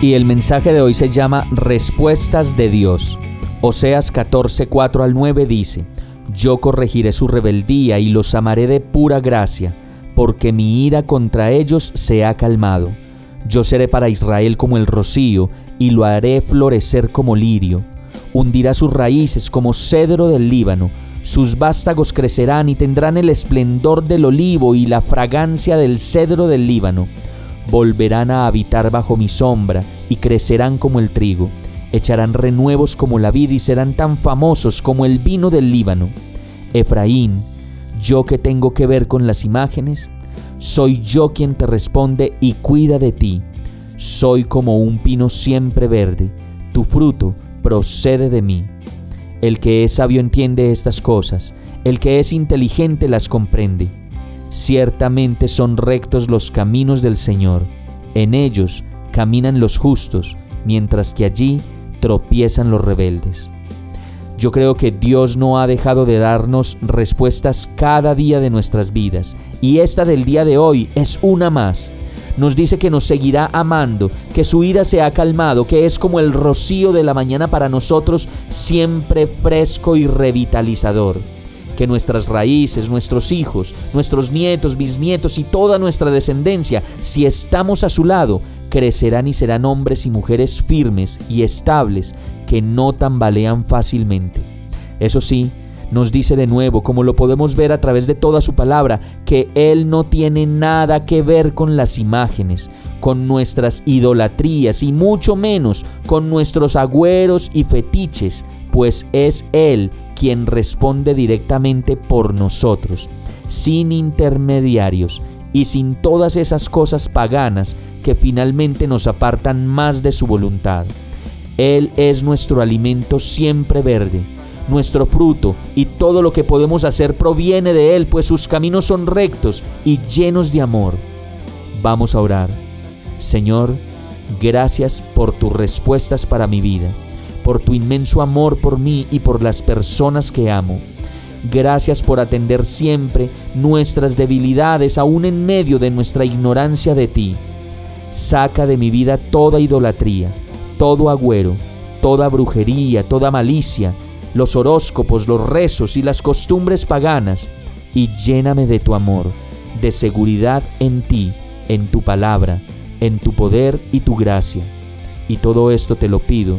Y el mensaje de hoy se llama Respuestas de Dios. Oseas 14, 4 al 9 dice, yo corregiré su rebeldía y los amaré de pura gracia, porque mi ira contra ellos se ha calmado. Yo seré para Israel como el rocío, y lo haré florecer como lirio. Hundirá sus raíces como cedro del Líbano, sus vástagos crecerán y tendrán el esplendor del olivo y la fragancia del cedro del Líbano. Volverán a habitar bajo mi sombra y crecerán como el trigo echarán renuevos como la vid y serán tan famosos como el vino del Líbano. Efraín, yo que tengo que ver con las imágenes, soy yo quien te responde y cuida de ti. Soy como un pino siempre verde, tu fruto procede de mí. El que es sabio entiende estas cosas, el que es inteligente las comprende. Ciertamente son rectos los caminos del Señor, en ellos caminan los justos, mientras que allí tropiezan los rebeldes. Yo creo que Dios no ha dejado de darnos respuestas cada día de nuestras vidas y esta del día de hoy es una más. Nos dice que nos seguirá amando, que su ira se ha calmado, que es como el rocío de la mañana para nosotros, siempre fresco y revitalizador. Que nuestras raíces, nuestros hijos, nuestros nietos, bisnietos y toda nuestra descendencia, si estamos a su lado, crecerán y serán hombres y mujeres firmes y estables que no tambalean fácilmente. Eso sí, nos dice de nuevo, como lo podemos ver a través de toda su palabra, que Él no tiene nada que ver con las imágenes, con nuestras idolatrías y mucho menos con nuestros agüeros y fetiches, pues es Él quien responde directamente por nosotros, sin intermediarios y sin todas esas cosas paganas que finalmente nos apartan más de su voluntad. Él es nuestro alimento siempre verde, nuestro fruto y todo lo que podemos hacer proviene de Él, pues sus caminos son rectos y llenos de amor. Vamos a orar. Señor, gracias por tus respuestas para mi vida, por tu inmenso amor por mí y por las personas que amo. Gracias por atender siempre nuestras debilidades, aún en medio de nuestra ignorancia de ti. Saca de mi vida toda idolatría, todo agüero, toda brujería, toda malicia, los horóscopos, los rezos y las costumbres paganas, y lléname de tu amor, de seguridad en ti, en tu palabra, en tu poder y tu gracia. Y todo esto te lo pido